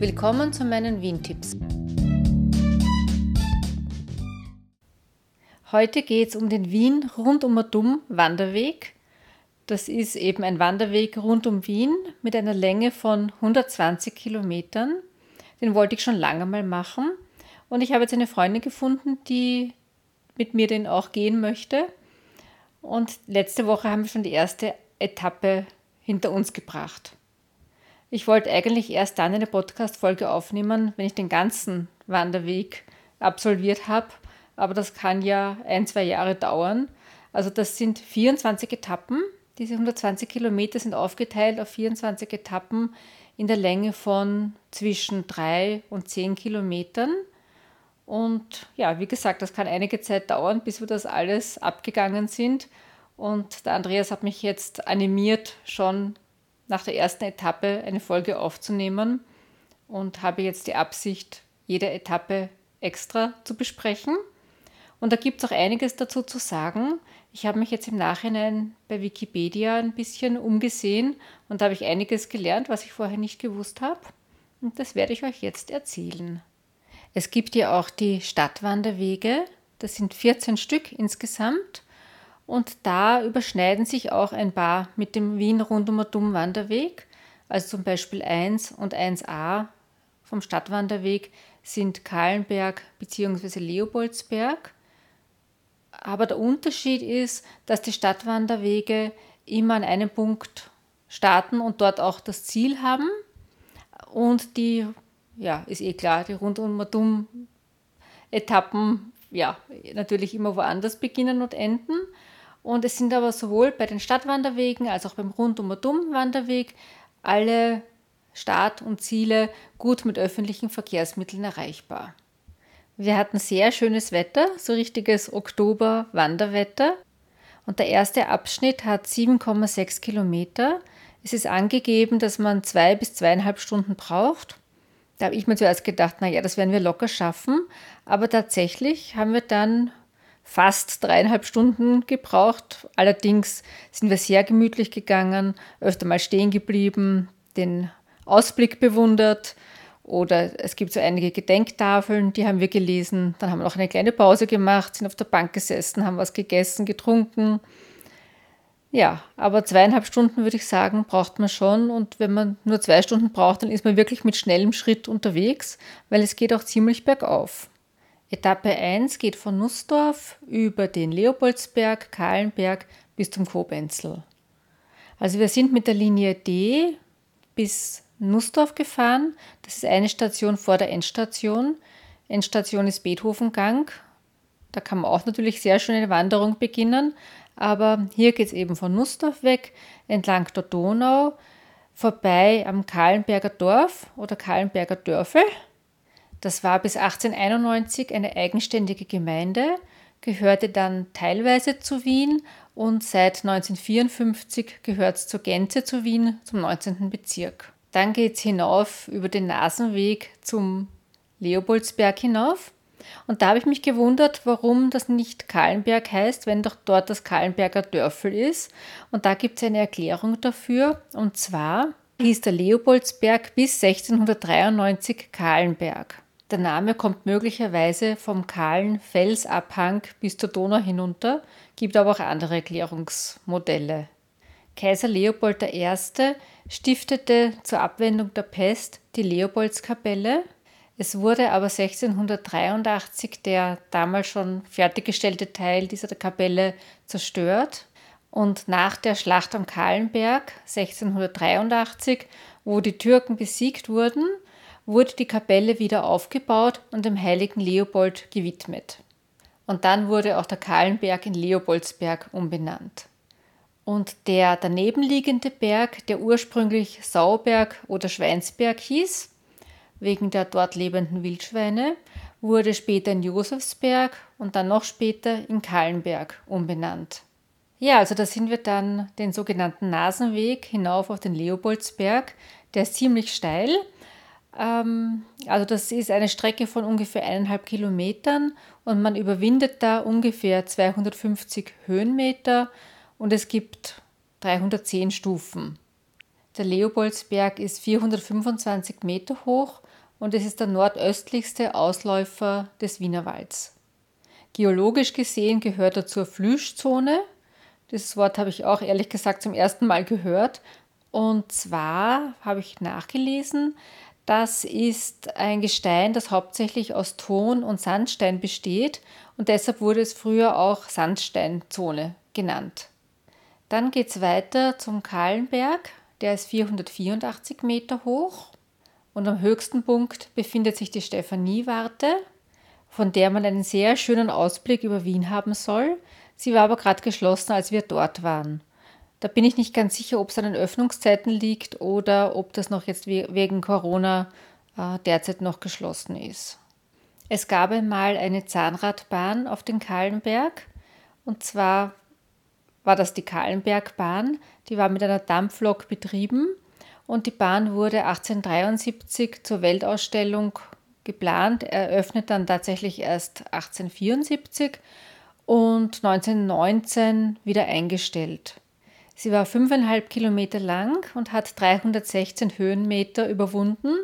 Willkommen zu meinen Wien-Tipps. Heute geht es um den Wien rundum Wanderweg. Das ist eben ein Wanderweg rund um Wien mit einer Länge von 120 Kilometern. Den wollte ich schon lange mal machen. Und ich habe jetzt eine Freundin gefunden, die mit mir den auch gehen möchte. Und letzte Woche haben wir schon die erste Etappe hinter uns gebracht. Ich wollte eigentlich erst dann eine Podcast-Folge aufnehmen, wenn ich den ganzen Wanderweg absolviert habe. Aber das kann ja ein, zwei Jahre dauern. Also das sind 24 Etappen. Diese 120 Kilometer sind aufgeteilt auf 24 Etappen in der Länge von zwischen drei und zehn Kilometern. Und ja, wie gesagt, das kann einige Zeit dauern, bis wir das alles abgegangen sind. Und der Andreas hat mich jetzt animiert, schon nach der ersten Etappe eine Folge aufzunehmen und habe jetzt die Absicht, jede Etappe extra zu besprechen. Und da gibt es auch einiges dazu zu sagen. Ich habe mich jetzt im Nachhinein bei Wikipedia ein bisschen umgesehen und da habe ich einiges gelernt, was ich vorher nicht gewusst habe. Und das werde ich euch jetzt erzählen. Es gibt ja auch die Stadtwanderwege. Das sind 14 Stück insgesamt. Und da überschneiden sich auch ein paar mit dem Wien Rundum Wanderweg. Also zum Beispiel 1 und 1a vom Stadtwanderweg sind Kahlenberg bzw. Leopoldsberg. Aber der Unterschied ist, dass die Stadtwanderwege immer an einem Punkt starten und dort auch das Ziel haben. Und die ja, ist eh klar, die Rundum-Etappen, ja, natürlich immer woanders beginnen und enden. Und es sind aber sowohl bei den Stadtwanderwegen als auch beim Rundum-Wanderweg alle Start und Ziele gut mit öffentlichen Verkehrsmitteln erreichbar. Wir hatten sehr schönes Wetter, so richtiges Oktober-Wanderwetter. Und der erste Abschnitt hat 7,6 Kilometer. Es ist angegeben, dass man zwei bis zweieinhalb Stunden braucht. Da habe ich mir zuerst gedacht, naja, das werden wir locker schaffen. Aber tatsächlich haben wir dann fast dreieinhalb Stunden gebraucht. Allerdings sind wir sehr gemütlich gegangen, öfter mal stehen geblieben, den Ausblick bewundert. Oder es gibt so einige Gedenktafeln, die haben wir gelesen. Dann haben wir noch eine kleine Pause gemacht, sind auf der Bank gesessen, haben was gegessen, getrunken. Ja, aber zweieinhalb Stunden würde ich sagen, braucht man schon. Und wenn man nur zwei Stunden braucht, dann ist man wirklich mit schnellem Schritt unterwegs, weil es geht auch ziemlich bergauf. Etappe 1 geht von Nussdorf über den Leopoldsberg, Kahlenberg bis zum Kobenzl. Also wir sind mit der Linie D bis Nussdorf gefahren. Das ist eine Station vor der Endstation. Endstation ist Beethovengang. Da kann man auch natürlich sehr schön eine Wanderung beginnen. Aber hier geht es eben von Nussdorf weg, entlang der Donau, vorbei am Kahlenberger Dorf oder Kahlenberger Dörfel. Das war bis 1891 eine eigenständige Gemeinde, gehörte dann teilweise zu Wien und seit 1954 gehört es zur Gänze zu Wien, zum 19. Bezirk. Dann geht es hinauf über den Nasenweg zum Leopoldsberg hinauf. Und da habe ich mich gewundert, warum das nicht Kahlenberg heißt, wenn doch dort das Kahlenberger Dörfel ist. Und da gibt es eine Erklärung dafür. Und zwar hieß der Leopoldsberg bis 1693 Kahlenberg. Der Name kommt möglicherweise vom kahlen Felsabhang bis zur Donau hinunter, gibt aber auch andere Erklärungsmodelle. Kaiser Leopold I. stiftete zur Abwendung der Pest die Leopoldskapelle es wurde aber 1683 der damals schon fertiggestellte Teil dieser Kapelle zerstört und nach der Schlacht am Kahlenberg 1683, wo die Türken besiegt wurden, wurde die Kapelle wieder aufgebaut und dem heiligen Leopold gewidmet. Und dann wurde auch der Kahlenberg in Leopoldsberg umbenannt. Und der danebenliegende Berg, der ursprünglich Sauberg oder Schweinsberg hieß, wegen der dort lebenden Wildschweine, wurde später in Josefsberg und dann noch später in Kahlenberg umbenannt. Ja, also da sind wir dann den sogenannten Nasenweg hinauf auf den Leopoldsberg. Der ist ziemlich steil. Ähm, also das ist eine Strecke von ungefähr eineinhalb Kilometern und man überwindet da ungefähr 250 Höhenmeter und es gibt 310 Stufen. Der Leopoldsberg ist 425 Meter hoch und es ist der nordöstlichste Ausläufer des Wienerwalds. Geologisch gesehen gehört er zur Flüschzone. Das Wort habe ich auch ehrlich gesagt zum ersten Mal gehört. Und zwar habe ich nachgelesen, das ist ein Gestein, das hauptsächlich aus Ton und Sandstein besteht und deshalb wurde es früher auch Sandsteinzone genannt. Dann geht es weiter zum Kahlenberg, der ist 484 Meter hoch und am höchsten Punkt befindet sich die Stephaniewarte, von der man einen sehr schönen Ausblick über Wien haben soll. Sie war aber gerade geschlossen, als wir dort waren. Da bin ich nicht ganz sicher, ob es an den Öffnungszeiten liegt oder ob das noch jetzt wegen Corona äh, derzeit noch geschlossen ist. Es gab einmal eine Zahnradbahn auf den Kahlenberg und zwar war das die Kahlenbergbahn, die war mit einer Dampflok betrieben und die Bahn wurde 1873 zur Weltausstellung geplant, eröffnet dann tatsächlich erst 1874 und 1919 wieder eingestellt. Sie war fünfeinhalb Kilometer lang und hat 316 Höhenmeter überwunden.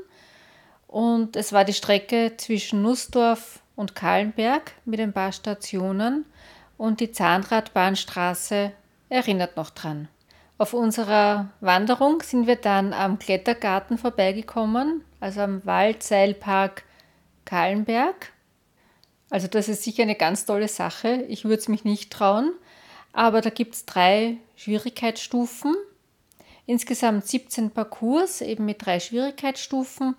Und es war die Strecke zwischen Nussdorf und Kahlenberg mit ein paar Stationen. Und die Zahnradbahnstraße erinnert noch dran. Auf unserer Wanderung sind wir dann am Klettergarten vorbeigekommen, also am Waldseilpark Kahlenberg. Also das ist sicher eine ganz tolle Sache. Ich würde es mich nicht trauen. Aber da gibt es drei Schwierigkeitsstufen. Insgesamt 17 Parcours, eben mit drei Schwierigkeitsstufen.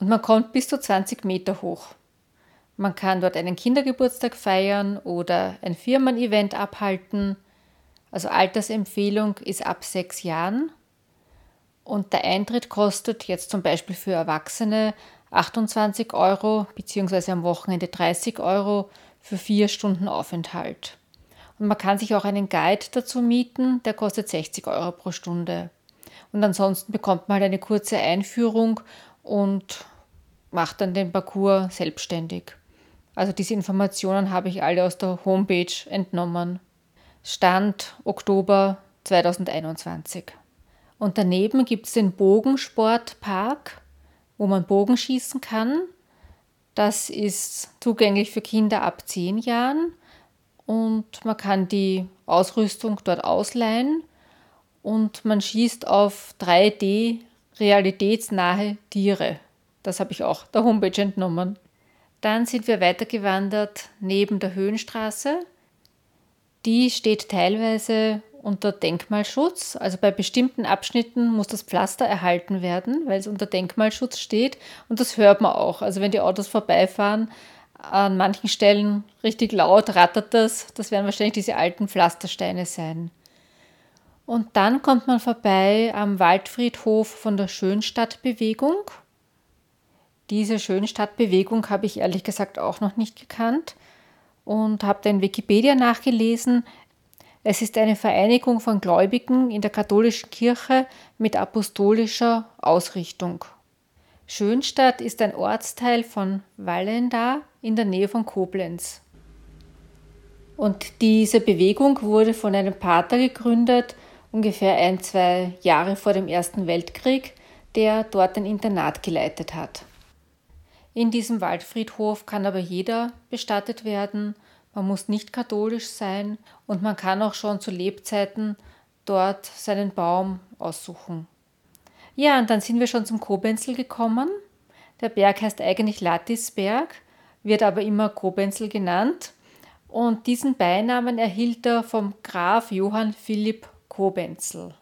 Und man kommt bis zu 20 Meter hoch. Man kann dort einen Kindergeburtstag feiern oder ein Firmen-Event abhalten. Also Altersempfehlung ist ab sechs Jahren. Und der Eintritt kostet jetzt zum Beispiel für Erwachsene 28 Euro beziehungsweise am Wochenende 30 Euro für vier Stunden Aufenthalt. Und man kann sich auch einen Guide dazu mieten, der kostet 60 Euro pro Stunde. Und ansonsten bekommt man halt eine kurze Einführung und macht dann den Parcours selbstständig. Also diese Informationen habe ich alle aus der Homepage entnommen. Stand Oktober 2021. Und daneben gibt es den Bogensportpark, wo man Bogenschießen kann. Das ist zugänglich für Kinder ab 10 Jahren und man kann die Ausrüstung dort ausleihen und man schießt auf 3D realitätsnahe Tiere. Das habe ich auch der Homepage entnommen. Dann sind wir weitergewandert neben der Höhenstraße. Die steht teilweise unter Denkmalschutz. Also bei bestimmten Abschnitten muss das Pflaster erhalten werden, weil es unter Denkmalschutz steht. Und das hört man auch. Also wenn die Autos vorbeifahren, an manchen Stellen richtig laut rattert das. Das werden wahrscheinlich diese alten Pflastersteine sein. Und dann kommt man vorbei am Waldfriedhof von der Schönstadtbewegung. Diese Schönstadtbewegung habe ich ehrlich gesagt auch noch nicht gekannt und habe da in Wikipedia nachgelesen. Es ist eine Vereinigung von Gläubigen in der katholischen Kirche mit apostolischer Ausrichtung. Schönstadt ist ein Ortsteil von Wallenda in der Nähe von Koblenz. Und diese Bewegung wurde von einem Pater gegründet, ungefähr ein, zwei Jahre vor dem Ersten Weltkrieg, der dort ein Internat geleitet hat. In diesem Waldfriedhof kann aber jeder bestattet werden, man muss nicht katholisch sein und man kann auch schon zu Lebzeiten dort seinen Baum aussuchen. Ja, und dann sind wir schon zum Kobenzel gekommen. Der Berg heißt eigentlich Lattisberg, wird aber immer Kobenzel genannt. Und diesen Beinamen erhielt er vom Graf Johann Philipp Kobenzel.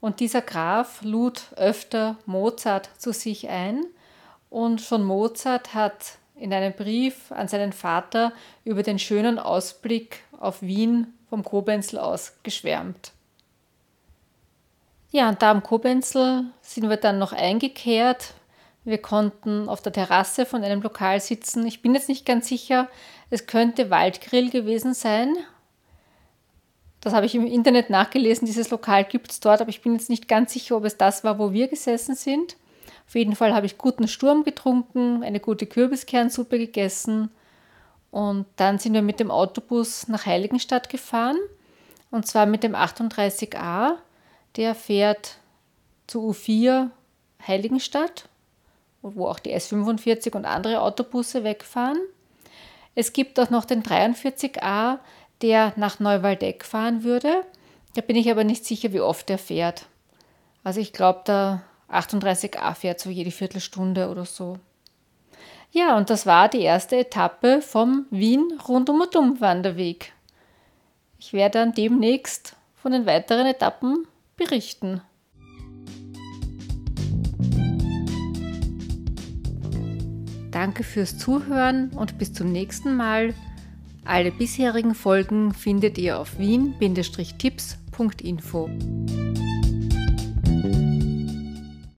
Und dieser Graf lud öfter Mozart zu sich ein. Und schon Mozart hat in einem Brief an seinen Vater über den schönen Ausblick auf Wien vom Kobenzel aus geschwärmt. Ja, und da am Kobenzel sind wir dann noch eingekehrt. Wir konnten auf der Terrasse von einem Lokal sitzen. Ich bin jetzt nicht ganz sicher, es könnte Waldgrill gewesen sein. Das habe ich im Internet nachgelesen. Dieses Lokal gibt es dort, aber ich bin jetzt nicht ganz sicher, ob es das war, wo wir gesessen sind. Auf jeden Fall habe ich guten Sturm getrunken, eine gute Kürbiskernsuppe gegessen und dann sind wir mit dem Autobus nach Heiligenstadt gefahren und zwar mit dem 38a der fährt zu U4 Heiligenstadt, wo auch die S45 und andere Autobusse wegfahren. Es gibt auch noch den 43a, der nach Neuwaldeck fahren würde. Da bin ich aber nicht sicher, wie oft er fährt. Also ich glaube, der 38a fährt so jede Viertelstunde oder so. Ja, und das war die erste Etappe vom Wien rundum und um Wanderweg. Ich werde dann demnächst von den weiteren Etappen berichten. Danke fürs Zuhören und bis zum nächsten Mal. Alle bisherigen Folgen findet ihr auf wien-tipps.info.